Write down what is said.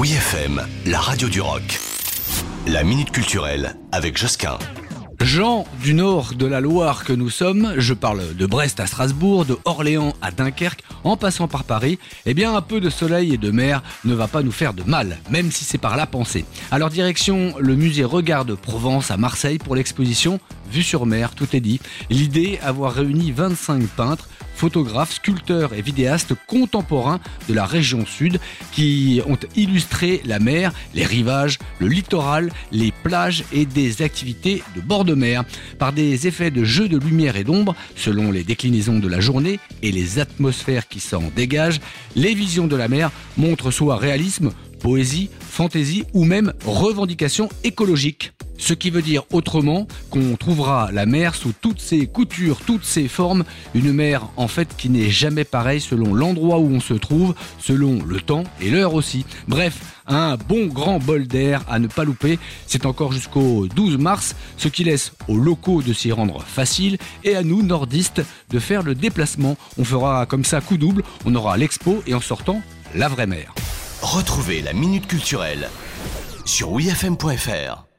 Oui FM, la radio du rock. La minute culturelle avec Josquin. Jean du nord de la Loire que nous sommes, je parle de Brest à Strasbourg, de Orléans à Dunkerque, en passant par Paris, eh bien un peu de soleil et de mer ne va pas nous faire de mal, même si c'est par la pensée. Alors direction le musée Regard de Provence à Marseille pour l'exposition Vue sur mer, tout est dit. L'idée, avoir réuni 25 peintres photographes, sculpteurs et vidéastes contemporains de la région sud qui ont illustré la mer, les rivages, le littoral, les plages et des activités de bord de mer par des effets de jeu de lumière et d'ombre selon les déclinaisons de la journée et les atmosphères qui s'en dégagent. Les visions de la mer montrent soit réalisme, poésie, fantaisie ou même revendication écologique. Ce qui veut dire autrement qu'on trouvera la mer sous toutes ses coutures, toutes ses formes, une mer en fait qui n'est jamais pareille selon l'endroit où on se trouve, selon le temps et l'heure aussi. Bref, un bon grand bol d'air à ne pas louper. C'est encore jusqu'au 12 mars, ce qui laisse aux locaux de s'y rendre facile et à nous, nordistes, de faire le déplacement. On fera comme ça coup double, on aura l'expo et en sortant, la vraie mer. Retrouvez la minute culturelle sur wifm.fr.